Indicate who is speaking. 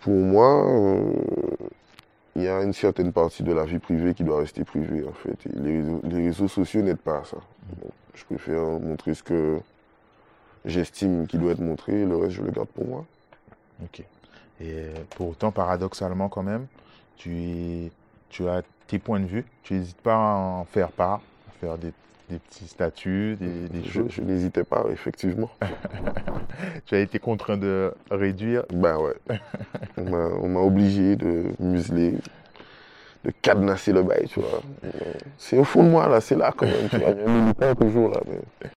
Speaker 1: pour moi, euh, il y a une certaine partie de la vie privée qui doit rester privée, en fait. Et les, réseaux, les réseaux sociaux n'aident pas à ça. Donc, je préfère montrer ce que j'estime qui doit être montré, le reste, je le garde pour moi.
Speaker 2: Ok. Et pour autant, paradoxalement, quand même, tu, tu as tes points de vue. Tu n'hésites pas à en faire part, à faire des, des petits statuts, des, des
Speaker 1: Je,
Speaker 2: choses.
Speaker 1: je n'hésitais pas, effectivement.
Speaker 2: Tu as été contraint de réduire?
Speaker 1: Ben ouais. On m'a- obligé de museler, de cadenasser le bail, tu vois. C'est au fond de moi, là, c'est là quand même, tu vois. Il y a un militant toujours, là. mais